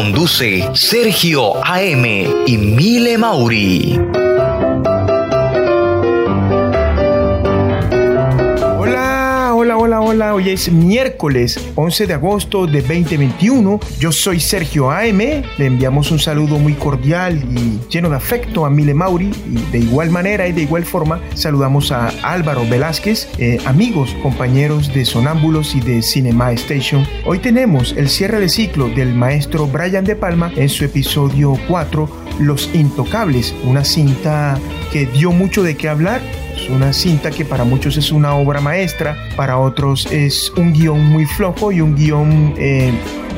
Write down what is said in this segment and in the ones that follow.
Conduce Sergio AM y Mile Mauri. Hoy es miércoles 11 de agosto de 2021. Yo soy Sergio AM. Le enviamos un saludo muy cordial y lleno de afecto a Mile Mauri. Y de igual manera y de igual forma saludamos a Álvaro Velázquez, eh, amigos, compañeros de Sonámbulos y de Cinema Station. Hoy tenemos el cierre de ciclo del maestro Brian De Palma en su episodio 4, Los Intocables, una cinta que dio mucho de qué hablar una cinta que para muchos es una obra maestra, para otros es un guion muy flojo y un guion eh,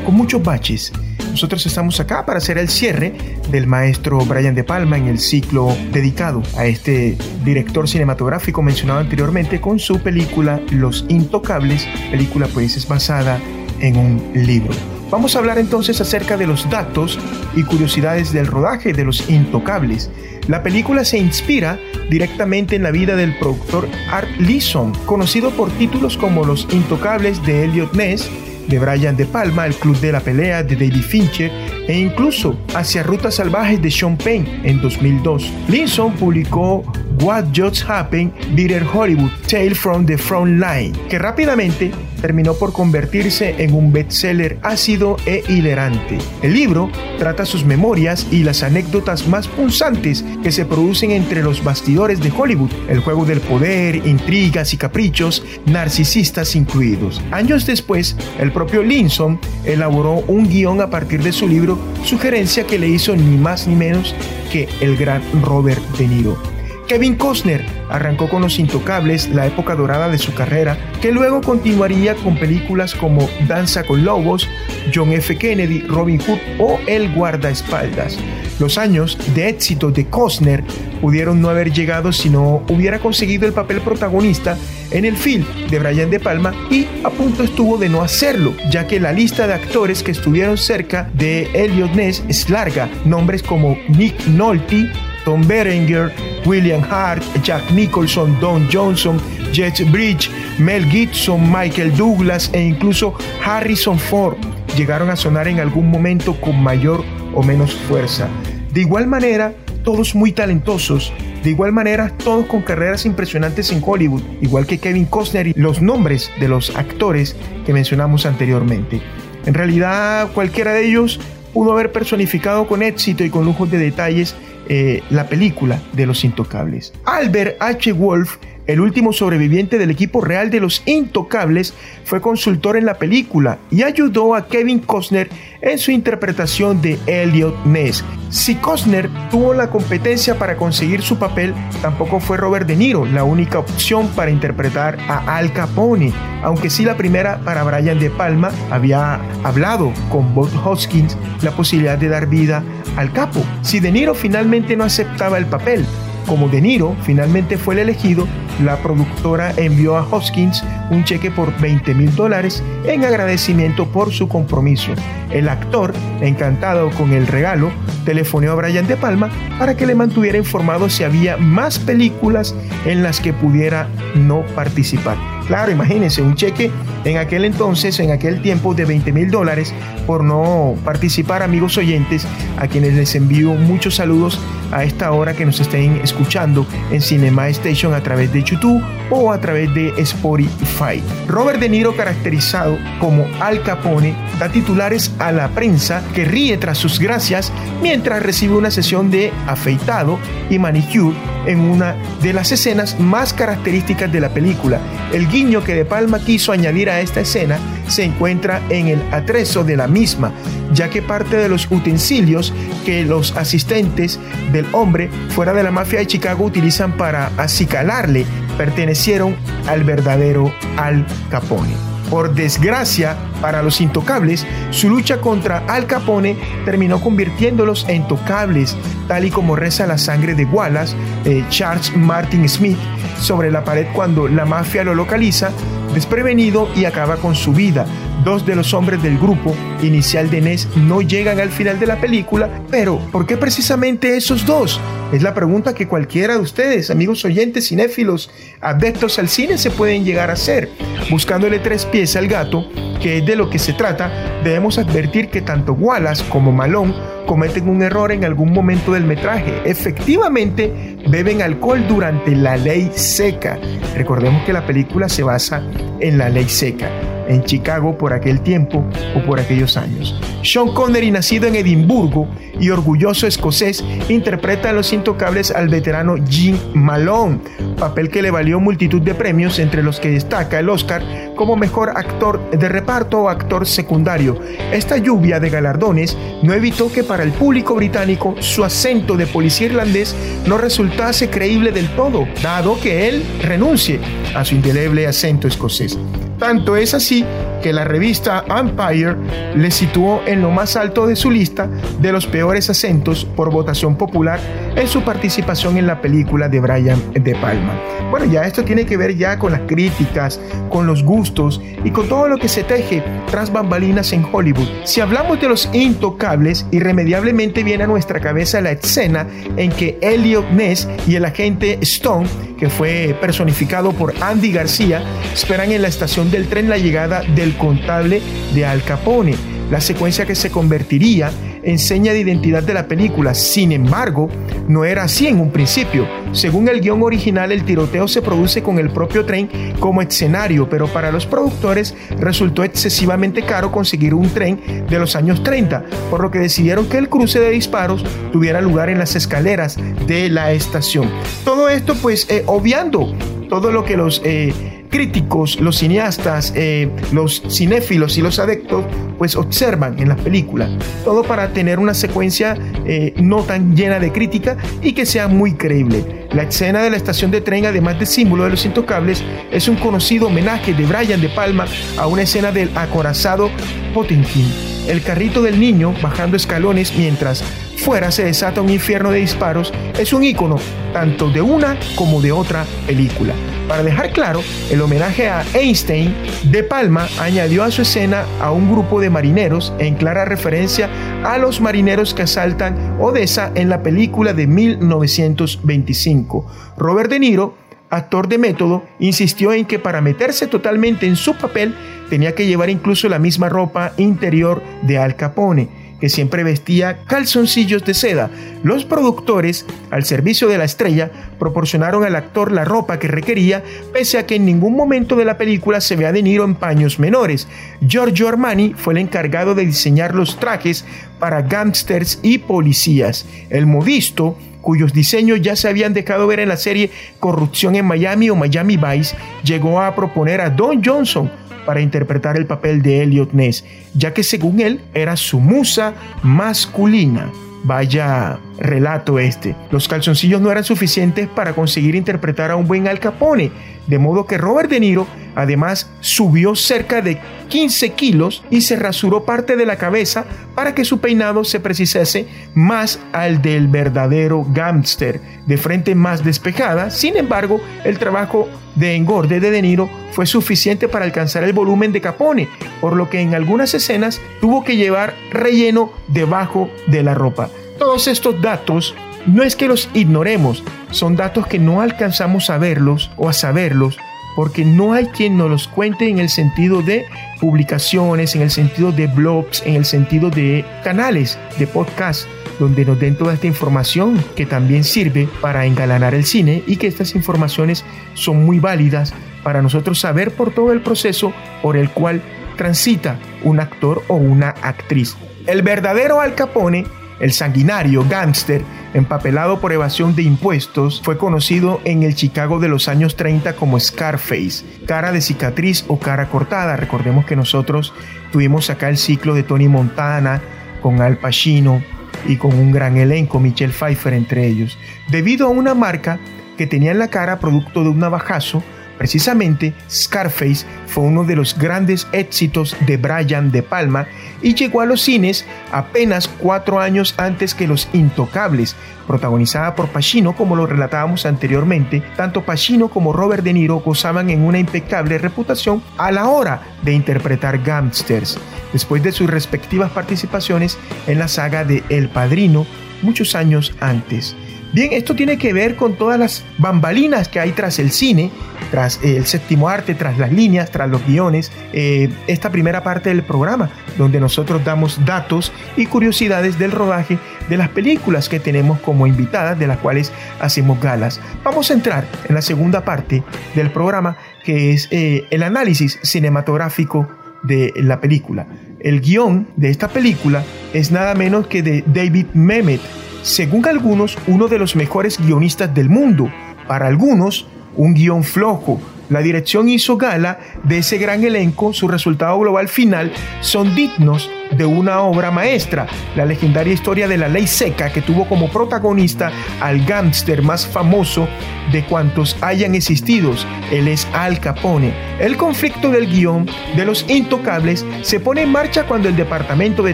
con muchos baches. Nosotros estamos acá para hacer el cierre del maestro Brian De Palma en el ciclo dedicado a este director cinematográfico mencionado anteriormente con su película Los Intocables. Película pues es basada en un libro. Vamos a hablar entonces acerca de los datos y curiosidades del rodaje de Los Intocables. La película se inspira directamente en la vida del productor Art Leeson, conocido por títulos como Los Intocables de Elliot Ness, de Brian De Palma, El Club de la Pelea de David Fincher e incluso Hacia Rutas Salvajes de Sean Penn en 2002. Leeson publicó What Just Happened, Bitter Hollywood, Tale from the Front Line, que rápidamente terminó por convertirse en un bestseller ácido e hilarante. El libro trata sus memorias y las anécdotas más punzantes que se producen entre los bastidores de Hollywood, el juego del poder, intrigas y caprichos, narcisistas incluidos. Años después, el propio Linson elaboró un guion a partir de su libro, sugerencia que le hizo ni más ni menos que el gran Robert De Niro. Kevin Costner arrancó con Los Intocables, la época dorada de su carrera, que luego continuaría con películas como Danza con Lobos, John F. Kennedy, Robin Hood o El Guardaespaldas. Los años de éxito de Costner pudieron no haber llegado si no hubiera conseguido el papel protagonista en el film de Brian De Palma y a punto estuvo de no hacerlo, ya que la lista de actores que estuvieron cerca de Elliot Ness es larga, nombres como Nick Nolte, Tom Berenger, William Hart, Jack Nicholson, Don Johnson, Jet Bridge, Mel Gibson, Michael Douglas e incluso Harrison Ford llegaron a sonar en algún momento con mayor o menos fuerza. De igual manera, todos muy talentosos, de igual manera, todos con carreras impresionantes en Hollywood, igual que Kevin Costner y los nombres de los actores que mencionamos anteriormente. En realidad, cualquiera de ellos pudo haber personificado con éxito y con lujos de detalles eh, la película de Los Intocables. Albert H. Wolf, el último sobreviviente del equipo real de Los Intocables, fue consultor en la película y ayudó a Kevin Costner en su interpretación de Elliot Ness. Si Costner tuvo la competencia para conseguir su papel, tampoco fue Robert De Niro la única opción para interpretar a Al Capone, aunque sí la primera para Brian De Palma había hablado con Bob Hoskins la posibilidad de dar vida al capo. Si De Niro finalmente no aceptaba el papel, como De Niro finalmente fue el elegido, la productora envió a Hoskins un cheque por 20 mil dólares en agradecimiento por su compromiso. El actor, encantado con el regalo, telefoneó a Brian De Palma para que le mantuviera informado si había más películas en las que pudiera no participar. Claro, imagínense, un cheque en aquel entonces, en aquel tiempo de 20 mil dólares por no participar, amigos oyentes, a quienes les envío muchos saludos a esta hora que nos estén escuchando en Cinema Station a través de YouTube o a través de Spotify. Robert De Niro, caracterizado como Al Capone, da titulares a la prensa que ríe tras sus gracias mientras recibe una sesión de afeitado y manicure en una de las escenas más características de la película. El guiño que De Palma quiso añadir a esta escena se encuentra en el atrezo de la misma, ya que parte de los utensilios que los asistentes del hombre fuera de la mafia de Chicago utilizan para acicalarle pertenecieron al verdadero Al Capone. Por desgracia para los intocables, su lucha contra Al Capone terminó convirtiéndolos en tocables, tal y como reza la sangre de Wallace, eh, Charles Martin Smith, sobre la pared cuando la mafia lo localiza desprevenido y acaba con su vida. Dos de los hombres del grupo inicial de Ness no llegan al final de la película, pero ¿por qué precisamente esos dos? Es la pregunta que cualquiera de ustedes, amigos oyentes, cinéfilos, adeptos al cine, se pueden llegar a hacer. Buscándole tres pies al gato, que es de lo que se trata, debemos advertir que tanto Wallace como Malone cometen un error en algún momento del metraje. Efectivamente, beben alcohol durante la ley seca. Recordemos que la película se basa en la ley seca en Chicago por aquel tiempo o por aquellos años. Sean Connery, nacido en Edimburgo y orgulloso escocés, interpreta a los intocables al veterano Jim Malone, papel que le valió multitud de premios, entre los que destaca el Oscar como mejor actor de reparto o actor secundario. Esta lluvia de galardones no evitó que para el público británico su acento de policía irlandés no resultase creíble del todo, dado que él renuncie a su indeleble acento escocés. Tanto es así que la revista Empire le situó en lo más alto de su lista de los peores acentos por votación popular en su participación en la película de Brian De Palma. Bueno, ya esto tiene que ver ya con las críticas, con los gustos y con todo lo que se teje tras bambalinas en Hollywood. Si hablamos de los intocables, irremediablemente viene a nuestra cabeza la escena en que Elliot Ness y el agente Stone, que fue personificado por Andy García, esperan en la estación del tren la llegada del contable de Al Capone, la secuencia que se convertiría en seña de identidad de la película. Sin embargo, no era así en un principio. Según el guion original, el tiroteo se produce con el propio tren como escenario, pero para los productores resultó excesivamente caro conseguir un tren de los años 30, por lo que decidieron que el cruce de disparos tuviera lugar en las escaleras de la estación. Todo esto pues eh, obviando todo lo que los... Eh, críticos, los cineastas, eh, los cinéfilos y los adeptos, pues observan en la película. Todo para tener una secuencia eh, no tan llena de crítica y que sea muy creíble. La escena de la estación de tren, además de símbolo de los intocables, es un conocido homenaje de Brian De Palma a una escena del acorazado Potemkin. El carrito del niño bajando escalones mientras fuera se desata un infierno de disparos es un icono tanto de una como de otra película. Para dejar claro el homenaje a Einstein, De Palma añadió a su escena a un grupo de marineros en clara referencia a los marineros que asaltan Odessa en la película de 1925. Robert De Niro actor de método, insistió en que para meterse totalmente en su papel tenía que llevar incluso la misma ropa interior de Al Capone que siempre vestía calzoncillos de seda. Los productores, al servicio de la estrella, proporcionaron al actor la ropa que requería, pese a que en ningún momento de la película se vea De Niro en paños menores. Giorgio Armani fue el encargado de diseñar los trajes para gángsters y policías. El modisto cuyos diseños ya se habían dejado ver en la serie Corrupción en Miami o Miami Vice, llegó a proponer a Don Johnson para interpretar el papel de Elliot Ness, ya que según él era su musa masculina. Vaya relato este. Los calzoncillos no eran suficientes para conseguir interpretar a un buen Al Capone, de modo que Robert De Niro además subió cerca de 15 kilos y se rasuró parte de la cabeza para que su peinado se precisase más al del verdadero gángster, de frente más despejada. Sin embargo, el trabajo de engorde de De Niro fue suficiente para alcanzar el volumen de Capone, por lo que en algunas escenas tuvo que llevar relleno debajo de la ropa. Todos estos datos no es que los ignoremos, son datos que no alcanzamos a verlos o a saberlos porque no hay quien nos los cuente en el sentido de publicaciones, en el sentido de blogs, en el sentido de canales de podcast donde nos den toda esta información que también sirve para engalanar el cine y que estas informaciones son muy válidas para nosotros saber por todo el proceso por el cual transita un actor o una actriz. El verdadero Al Capone, el sanguinario gángster, empapelado por evasión de impuestos, fue conocido en el Chicago de los años 30 como Scarface, cara de cicatriz o cara cortada. Recordemos que nosotros tuvimos acá el ciclo de Tony Montana con Al Pacino y con un gran elenco, Michelle Pfeiffer entre ellos, debido a una marca que tenía en la cara producto de un navajazo Precisamente, Scarface fue uno de los grandes éxitos de Brian De Palma y llegó a los cines apenas cuatro años antes que Los Intocables, protagonizada por Pacino como lo relatábamos anteriormente. Tanto Pacino como Robert De Niro gozaban en una impecable reputación a la hora de interpretar gangsters, después de sus respectivas participaciones en la saga de El Padrino muchos años antes. Bien, esto tiene que ver con todas las bambalinas que hay tras el cine, tras el séptimo arte, tras las líneas, tras los guiones, eh, esta primera parte del programa, donde nosotros damos datos y curiosidades del rodaje de las películas que tenemos como invitadas, de las cuales hacemos galas. Vamos a entrar en la segunda parte del programa, que es eh, el análisis cinematográfico de la película. El guion de esta película es nada menos que de David Mamet, según algunos, uno de los mejores guionistas del mundo. Para algunos, un guion flojo, la dirección hizo gala de ese gran elenco, su resultado global final son dignos de una obra maestra, la legendaria historia de la ley seca que tuvo como protagonista al gángster más famoso de cuantos hayan existido, él es Al Capone. El conflicto del guion de los intocables se pone en marcha cuando el Departamento de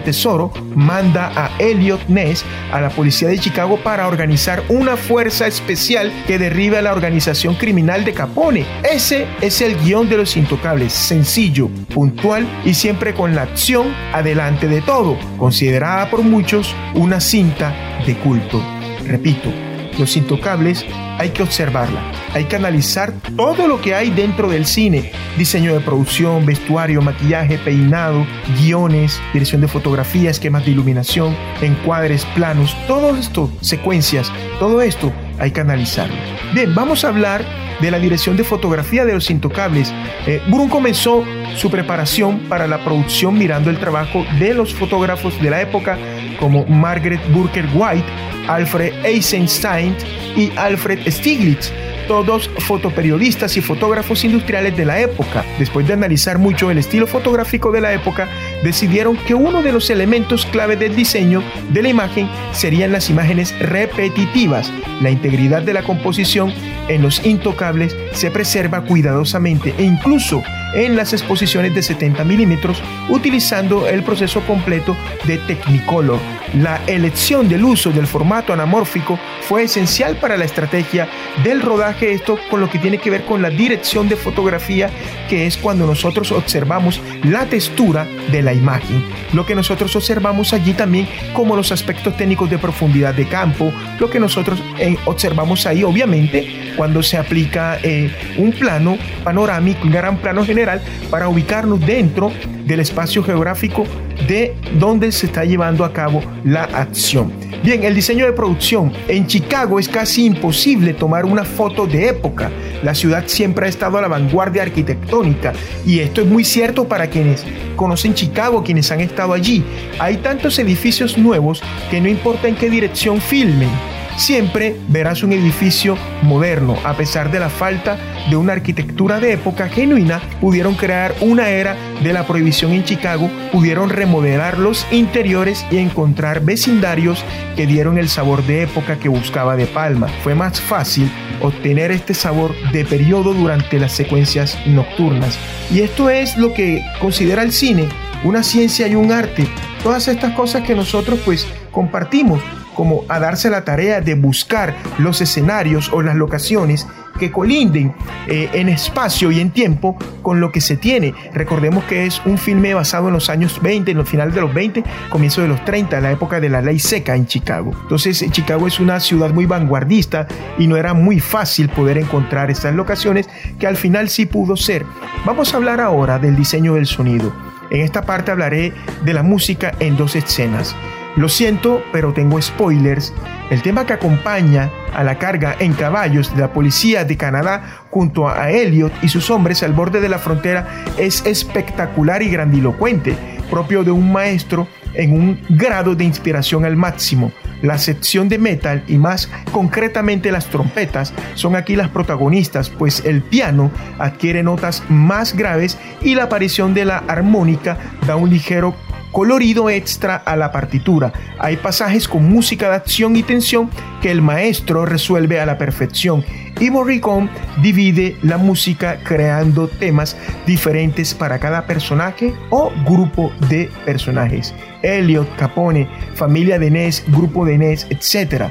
Tesoro manda a Elliot Ness a la policía de Chicago para organizar una fuerza especial que derribe a la organización criminal de Capone. Ese es el guion de los intocables, sencillo, puntual y siempre con la acción adelante de todo, considerada por muchos una cinta de culto. Repito, los intocables hay que observarla, hay que analizar todo lo que hay dentro del cine, diseño de producción, vestuario, maquillaje, peinado, guiones, dirección de fotografía, esquemas de iluminación, encuadres, planos, todo esto, secuencias, todo esto hay que analizarlo. Bien, vamos a hablar de la dirección de fotografía de Los Intocables. Eh, Brun comenzó su preparación para la producción mirando el trabajo de los fotógrafos de la época como Margaret Burker White, Alfred Eisenstein y Alfred Stiglitz todos fotoperiodistas y fotógrafos industriales de la época. Después de analizar mucho el estilo fotográfico de la época, decidieron que uno de los elementos clave del diseño de la imagen serían las imágenes repetitivas. La integridad de la composición en los intocables se preserva cuidadosamente e incluso en las exposiciones de 70 milímetros utilizando el proceso completo de Technicolor. La elección del uso del formato anamórfico fue esencial para la estrategia del rodaje, esto con lo que tiene que ver con la dirección de fotografía, que es cuando nosotros observamos la textura de la imagen. Lo que nosotros observamos allí también como los aspectos técnicos de profundidad de campo, lo que nosotros eh, observamos ahí obviamente cuando se aplica eh, un plano panorámico, un gran plano general para ubicarnos dentro del espacio geográfico de donde se está llevando a cabo la acción. Bien, el diseño de producción. En Chicago es casi imposible tomar una foto de época. La ciudad siempre ha estado a la vanguardia arquitectónica y esto es muy cierto para quienes conocen Chicago, quienes han estado allí. Hay tantos edificios nuevos que no importa en qué dirección filmen siempre verás un edificio moderno. A pesar de la falta de una arquitectura de época genuina, pudieron crear una era de la prohibición en Chicago, pudieron remodelar los interiores y encontrar vecindarios que dieron el sabor de época que buscaba De Palma. Fue más fácil obtener este sabor de periodo durante las secuencias nocturnas. Y esto es lo que considera el cine una ciencia y un arte. Todas estas cosas que nosotros pues compartimos como a darse la tarea de buscar los escenarios o las locaciones que colinden eh, en espacio y en tiempo con lo que se tiene. Recordemos que es un filme basado en los años 20, en los finales de los 20, comienzo de los 30, la época de la ley seca en Chicago. Entonces, Chicago es una ciudad muy vanguardista y no era muy fácil poder encontrar estas locaciones que al final sí pudo ser. Vamos a hablar ahora del diseño del sonido. En esta parte hablaré de la música en dos escenas. Lo siento, pero tengo spoilers. El tema que acompaña a la carga en caballos de la policía de Canadá junto a Elliot y sus hombres al borde de la frontera es espectacular y grandilocuente, propio de un maestro en un grado de inspiración al máximo. La sección de metal y más concretamente las trompetas son aquí las protagonistas, pues el piano adquiere notas más graves y la aparición de la armónica da un ligero colorido extra a la partitura. Hay pasajes con música de acción y tensión que el maestro resuelve a la perfección y Morricone divide la música creando temas diferentes para cada personaje o grupo de personajes. Elliot, Capone, familia de Ness, grupo de Ness, etc.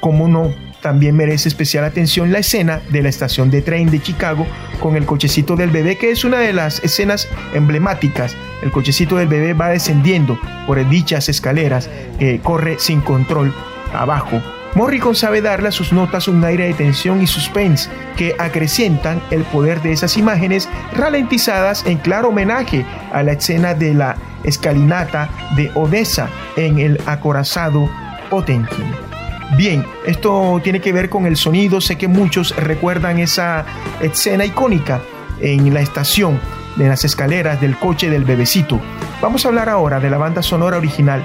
Como no también merece especial atención la escena de la estación de tren de Chicago con el cochecito del bebé, que es una de las escenas emblemáticas. El cochecito del bebé va descendiendo por dichas escaleras que corre sin control abajo. Morricone sabe darle a sus notas un aire de tensión y suspense que acrecientan el poder de esas imágenes ralentizadas en claro homenaje a la escena de la escalinata de Odessa en el acorazado Potemkin. Bien, esto tiene que ver con el sonido. Sé que muchos recuerdan esa escena icónica en la estación de las escaleras del coche del bebecito. Vamos a hablar ahora de la banda sonora original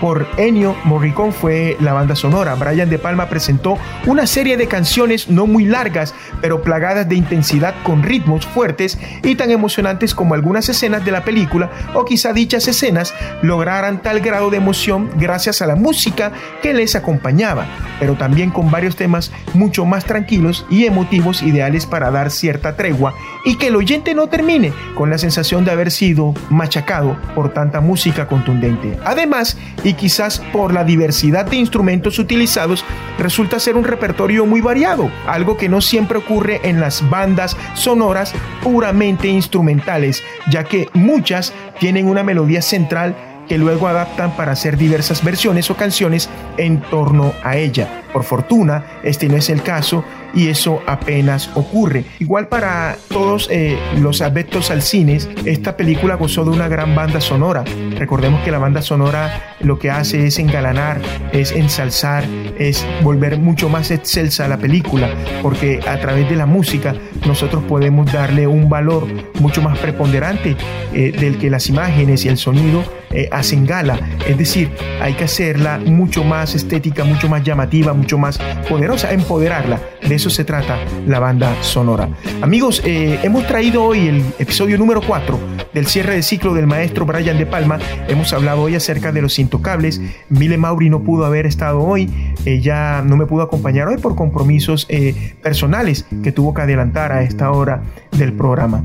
por Ennio Morricone fue la banda sonora. Brian De Palma presentó una serie de canciones no muy largas, pero plagadas de intensidad con ritmos fuertes y tan emocionantes como algunas escenas de la película, o quizá dichas escenas lograran tal grado de emoción gracias a la música que les acompañaba, pero también con varios temas mucho más tranquilos y emotivos ideales para dar cierta tregua y que el oyente no termine con la sensación de haber sido machacado por tanta música contundente. Además, quizás por la diversidad de instrumentos utilizados, resulta ser un repertorio muy variado, algo que no siempre ocurre en las bandas sonoras puramente instrumentales, ya que muchas tienen una melodía central que luego adaptan para hacer diversas versiones o canciones en torno a ella. Por fortuna, este no es el caso y eso apenas ocurre. Igual para todos eh, los adeptos al cine, esta película gozó de una gran banda sonora. Recordemos que la banda sonora lo que hace es engalanar, es ensalzar, es volver mucho más excelsa a la película, porque a través de la música nosotros podemos darle un valor mucho más preponderante eh, del que las imágenes y el sonido eh, hacen gala. Es decir, hay que hacerla mucho más estética, mucho más llamativa, mucho más poderosa, empoderarla. De eso se trata la banda sonora. Amigos, eh, hemos traído hoy el episodio número 4 del cierre de ciclo del maestro Brian De Palma. Hemos hablado hoy acerca de los intocables. Mile Mauri no pudo haber estado hoy. Ella no me pudo acompañar hoy por compromisos eh, personales que tuvo que adelantar a esta hora del programa.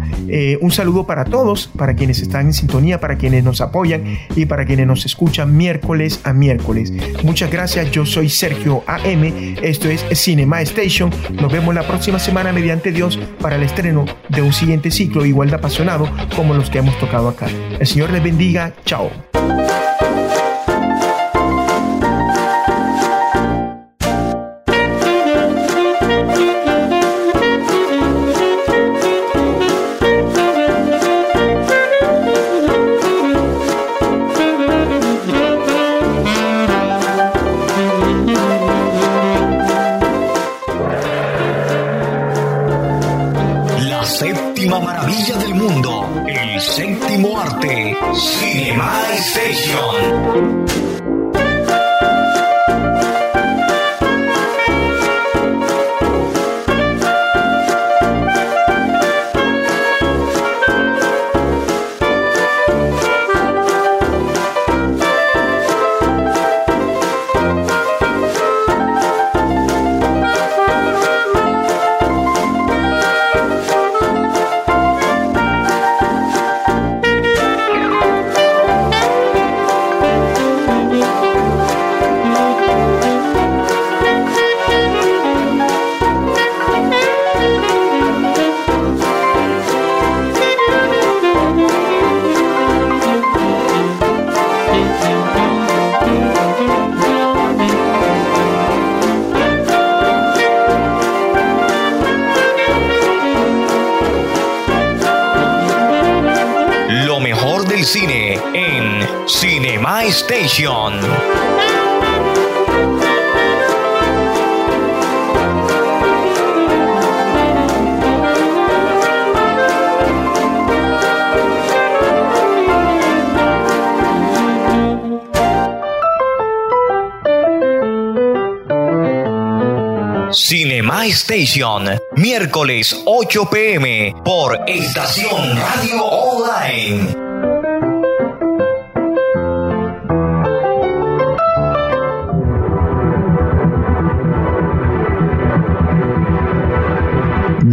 un saludo para todos, para quienes están en sintonía, para quienes nos apoyan y para quienes nos escuchan miércoles a miércoles. Muchas gracias, yo soy Sergio AM, esto es Cinema Station. Nos vemos la próxima semana mediante Dios para el estreno de un siguiente ciclo igual de apasionado como los que hemos tocado acá. El Señor les bendiga, chao. Cinema Station. Station. Cinema Station, miércoles 8 pm por Estación Radio Online.